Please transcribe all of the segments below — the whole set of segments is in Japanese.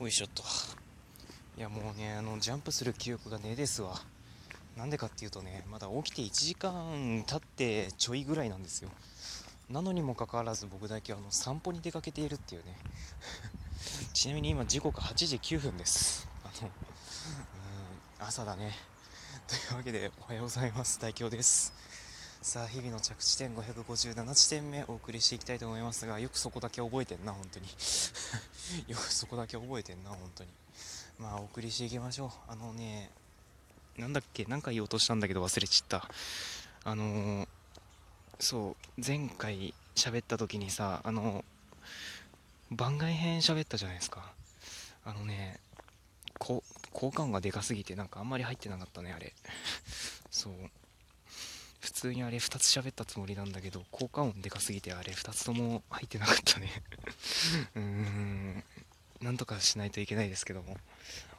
おいしょっと。いやもうねあのジャンプする記憶がねえですわ。なんでかっていうとねまだ起きて1時間経ってちょいぐらいなんですよ。なのにもかかわらず僕だけあの散歩に出かけているっていうね。ちなみに今時刻8時9分です。あのうん朝だね。というわけでおはようございます。大京です。さあ日々の着地点557地点目お送りしていきたいと思いますがよくそこだけ覚えてんな本当に。よくそこだけ覚えてんな本当に。まあお送りしていきましょう。あのねなんだっけ何か言おうとしたんだけど忘れちった。あのーそう前回喋った時にさあの番外編喋ったじゃないですか。あのねこ効果音がでかすぎてなんかあんまり入ってなかったねあれ。そう。普通にあれ2つ喋ったつもりなんだけど効果音でかすぎてあれ2つとも入ってなかったね。うーん。なんとかしないといけないですけども。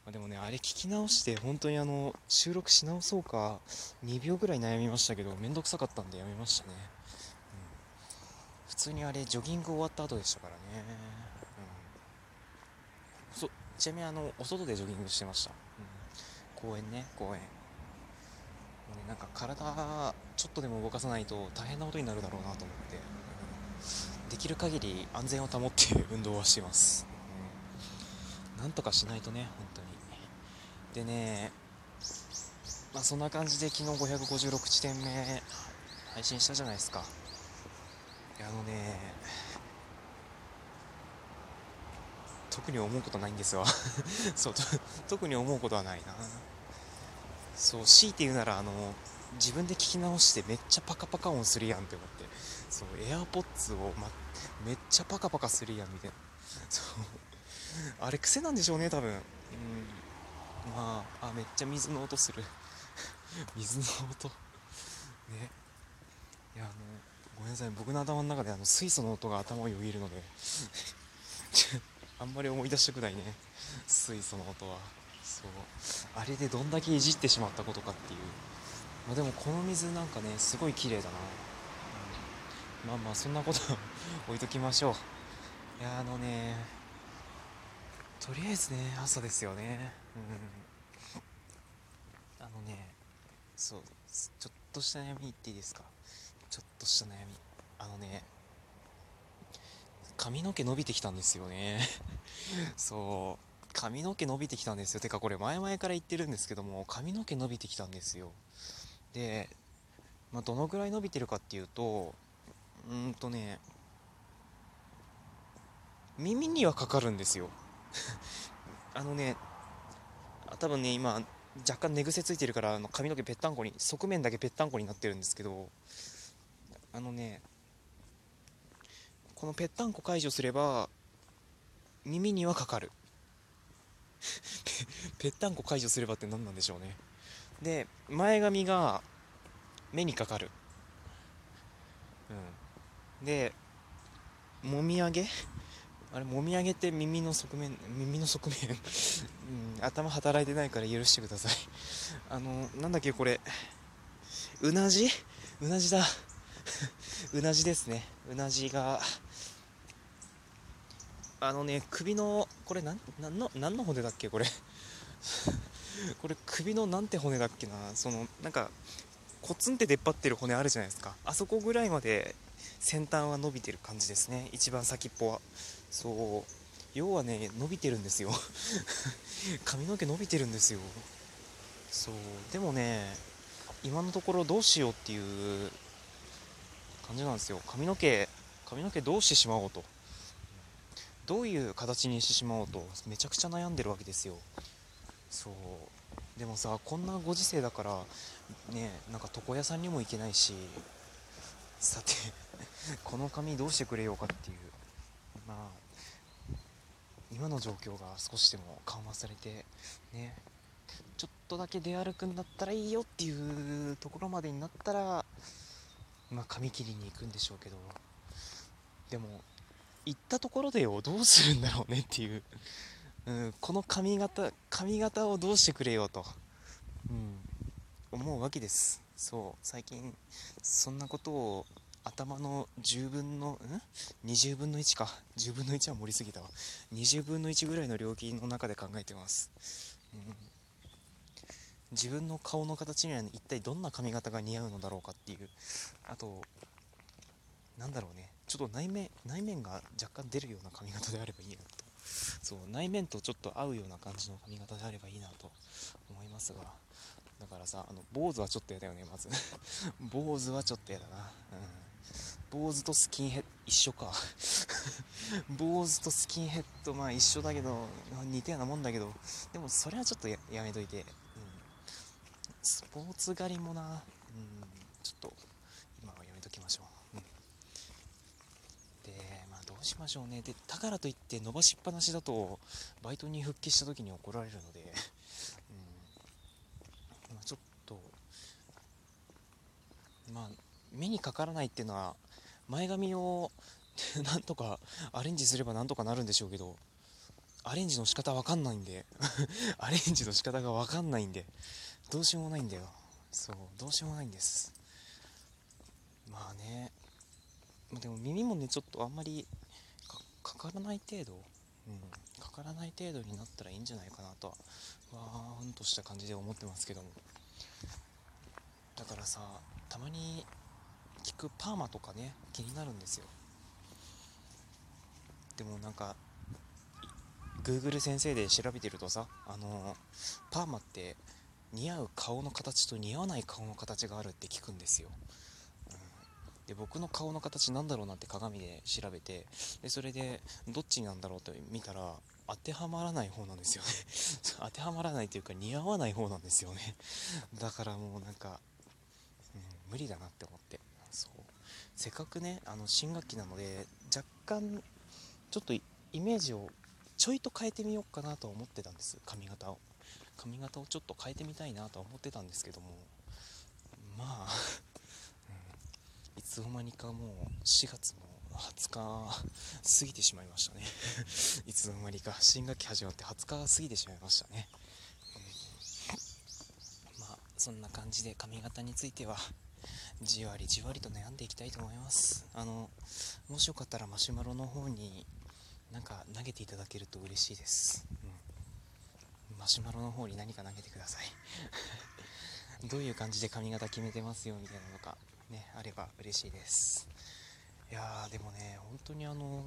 までもねあれ聞き直して本当にあの収録し直そうか2秒ぐらい悩みましたけどめんどくさかったんでやめましたね、うん、普通にあれジョギング終わった後でしたからね、うん、そちなみにあのお外でジョギングしてました、うん、公園ね公園。もうねなんか体ちょっとでも動かさないと大変なことになるだろうなと思って、できる限り安全を保って運動はしてますなんとかしないとね、本当に。でね、まあそんな感じで昨日556地点目配信したじゃないですか。あのね、特に思うことないんですわ そう、特に思うことはないな。そう、強いて言うなら、あの、自分で聞き直してめっちゃパカパカ音するやんって思って。そう、AirPods を、ま、めっちゃパカパカするやんみたいな。そう。あれ癖なんでしょうね多分。うん。まああめっちゃ水の音する。水の音。ね。いやあのごめんなさい。僕の頭の中であの水素の音が頭をよぎるので。あんまり思い出したくないね。水素の音は。そう。あれでどんだけいじってしまったことかっていう。まあでもこの水なんかねすごい綺麗だな、うん、まあまあそんなこと 置いときましょう。いやあのねとりあえずね朝ですよね。うん。あのねそうちょっとした悩み言っていいですか？ちょっとした悩み。あのね髪の毛伸びてきたんですよね。そう。髪の毛伸びてきたんですよ。てかこれ前々から言ってるんですけども髪の毛伸びてきたんですよ。で、まあ、どのぐらい伸びてるかっていうとうんとね耳にはかかるんですよ。あのね多分ね今若干寝癖ついてるからあの髪の毛ぺったんこに側面だけぺったんこになってるんですけどあのねこのぺったんこ解除すれば耳にはかかる。ぺったんこ解除すればって何なんでしょうね。で前髪が目にかかる。うん。でもみあげ？あれもみあげって耳の側面耳の側面？うん、頭働いてないから許してください。あのなんだっけこれ。うなじ？うなじだ。うなじですね。うなじがあのね首のこれなんなんの何の骨だっけこれ。これ首のなんて骨だっけな。そのなんかコツンって出っ張ってる骨あるじゃないですか。あそこぐらいまで先端は伸びてる感じですね。一番先っぽは。そう。要はね伸びてるんですよ。髪の毛伸びてるんですよ。そう。でもね今のところどうしようっていう感じなんですよ。髪の毛髪の毛どうしてしまおうと。どういう形にしてしまおうとめちゃくちゃ悩んでるわけですよ。そう。でもさこんなご時世だからねなんか床屋さんにも行けないしさて この髪どうしてくれようかっていう。まあ今の状況が少しでも緩和されてねちょっとだけ出歩くんだったらいいよっていうところまでになったらまあ髪切りに行くんでしょうけど。でも行ったところでよどうするんだろうねっていう、うん、この髪型髪型をどうしてくれよと、うん、思うわけです。そう最近そんなことを頭の10分のん？20分の1か。10分の1は盛りすぎたわ。20分の1ぐらいの料金の中で考えてます、うん、自分の顔の形には一体どんな髪型が似合うのだろうかっていう。あとなんだろうね。ちょっと内面内面が若干出るような髪型であればいいなと。そう内面とちょっと合うような感じの髪型であればいいなと思いますが。だからさあの坊主はちょっと嫌だよねまず。坊主はちょっと嫌 だな。うん。坊主とスキンヘッド一緒か。坊主とスキンヘッドまあ一緒だけど似たようなもんだけど。でもそれはちょっとやめといて、うん、スポーツ狩りもな、うん、ちょっと今はやめときましょう、うん、でまあどうしましょうね。でだからといって伸ばしっぱなしだとバイトに復帰した時に怒られるので、うん。まあ、ちょっとまあ目にかからないっていうのは前髪を なんとかアレンジすればなんとかなるんでしょうけどアレンジの仕方わかんないんで。アレンジの仕方がわかんないんで。どうしようもないんだよ。そうどうしようもないんです。まあね。でも耳もねちょっとあんまりかからない程度？うん。かからない程度になったらいいんじゃないかなとは。わーんとした感じで思ってますけども。だからさたまに聞くパーマとかね気になるんですよ。でもなんか Google 先生で調べてるとさあのパーマって似合う顔の形と似合わない顔の形があるって聞くんですよ、で僕の顔の形なんだろうなって鏡で調べてでそれでどっちなんだろうって見たら当てはまらない方なんですよね。当てはまらないというか似合わない方なんですよね。だからもうなんか、うん、無理だなって思って。そう。せっかくねあの新学期なので若干ちょっとイメージをちょいと変えてみようかなと思ってたんです。髪型を。髪型をちょっと変えてみたいなとは思ってたんですけども。まあ、つの間にかもう4月も20日過ぎてしまいましたね。いつの間にか。新学期始まって20日過ぎてしまいましたね、うん、まあそんな感じで髪型についてはじわりじわりと悩んでいきたいと思います。あのもしよかったらマシュマロの方になんか投げていただけると嬉しいです、うん、マシュマロの方に何か投げてください。どういう感じで髪型決めてますよみたいなのか。ねあれば嬉しいです。いやーでもね本当にあの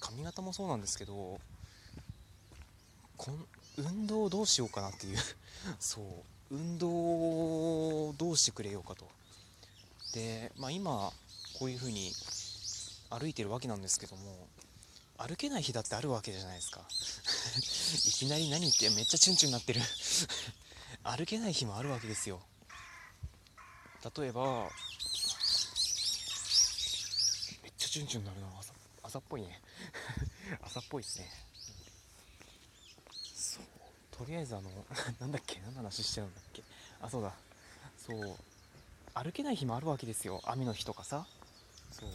髪型もそうなんですけどこん運動どうしようかなっていう。そう運動をどうしてくれようかと。でまあ今こういう風に歩いてるわけなんですけども歩けない日だってあるわけじゃないですか。いきなり何言ってめっちゃチュンチュンなってる。歩けない日もあるわけですよ。例えばめっちゃチュンチュンなるな。朝朝っぽいね。朝っぽいですね。そう。とりあえずあの なんだっけ？何の話してるんだっけ？あそうだ。そう。歩けない日もあるわけですよ。雨の日とかさ。そう。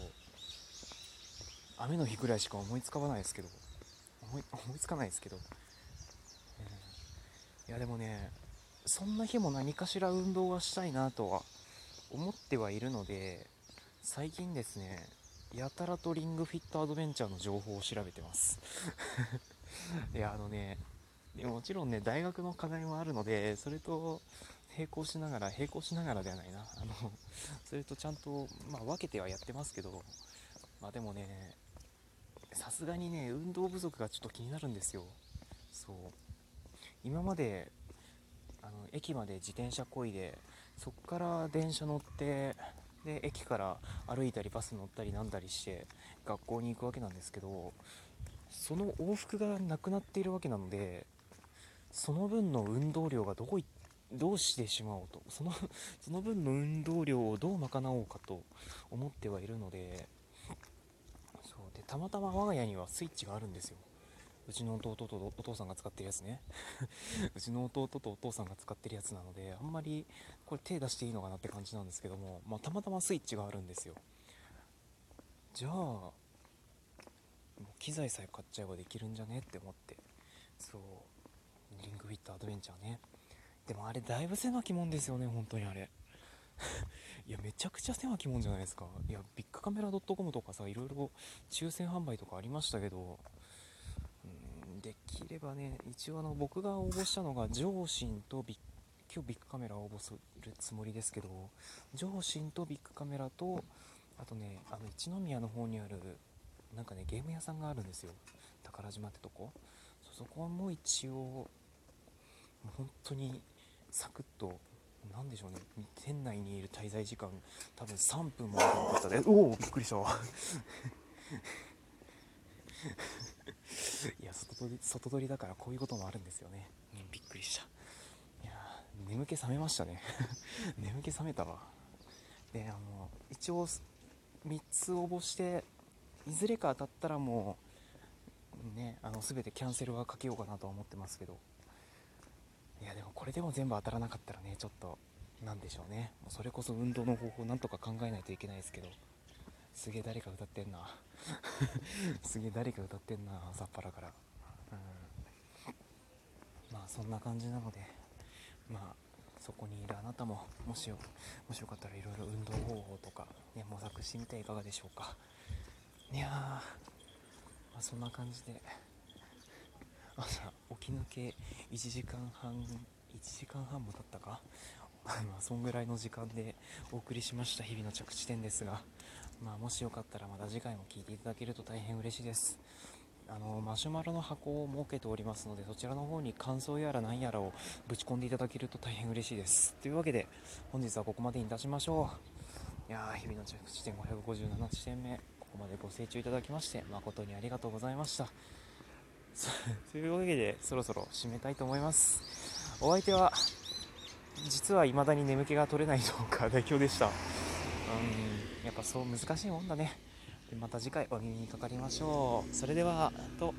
雨の日ぐらいしか思いつかないですけど。思い 思いつかないですけど、うん、いやでもねそんな日も何かしら運動はしたいなとは思ってはいるので最近ですねやたらとリングフィットアドベンチャーの情報を調べてます。いやあのねもちろんね大学の課題もあるのでそれと並行しながら並行しながらではないな。あのそれとちゃんと、まあ、分けてはやってますけどまあでもねさすがにね運動不足がちょっと気になるんですよ。そう。今まであの駅まで自転車こいでそこから電車乗ってで駅から歩いたりバス乗ったりなんだりして学校に行くわけなんですけどその往復がなくなっているわけなのでその分の運動量がどこいどうしてしまおうとその その分の運動量をどう賄おうかと思ってはいるのでそうでたまたま我が家にはスイッチがあるんですよ。うちの弟とお父さんが使ってるやつね。うちの弟とお父さんが使ってるやつなのであんまりこれ手出していいのかなって感じなんですけども、まあ、たまたまスイッチがあるんですよ。じゃあ機材さえ買っちゃえばできるんじゃねって思って。そう。リングフィットアドベンチャーね。でもあれだいぶ狭きもんですよね本当にあれ。いやめちゃくちゃ狭きもんじゃないですか。いやビッグカメラ .com とかさいろいろ抽選販売とかありましたけどできればね一応あの僕が応募したのが上信とビッ今日ビッグカメラを応募するつもりですけど上信とビッグカメラとあとねあの一宮の方にあるなんかねゲーム屋さんがあるんですよ。宝島ってとこ。そこはもう一応本当にサクッと何でしょうね。店内にいる滞在時間多分3分もなかったで。おおびっくりした。わいや外取り外取りだからこういうこともあるんですよね、うん、びっくりした。いや眠気覚めましたね。眠気覚めたわ。であの一応3つ応募していずれか当たったらもうねあの全てキャンセルはかけようかなとは思ってますけど。いやでもこれでも全部当たらなかったらねちょっとなんでしょうね。それこそ運動の方法なんとか考えないといけないですけどすげえ誰か歌ってんな。すげえ誰か歌ってんな朝っぱらから。うん。まあそんな感じなのでまあそこにいるあなたももしよもしよかったらいろいろ運動方法とか、ね、模索してみてはいかがでしょうか。いやー、まあ、そんな感じで朝起き抜け1時間半1時間半も経ったか？まあそんぐらいの時間でお送りしました日々の着地点ですが、まあ、もしよかったらまた次回も聞いていただけると大変嬉しいです。あのマシュマロの箱を設けておりますのでそちらの方に感想やら何やらをぶち込んでいただけると大変嬉しいです。というわけで本日はここまでにいたしましょう。いやー日々の着地点557地点目ここまでご清聴いただきまして誠にありがとうございました。というわけでそろそろ締めたいと思います。お相手は実は未だに眠気が取れないのが代表でした。うん。やっぱそう難しいもんだね。でまた次回お耳にかかりましょう。それではと。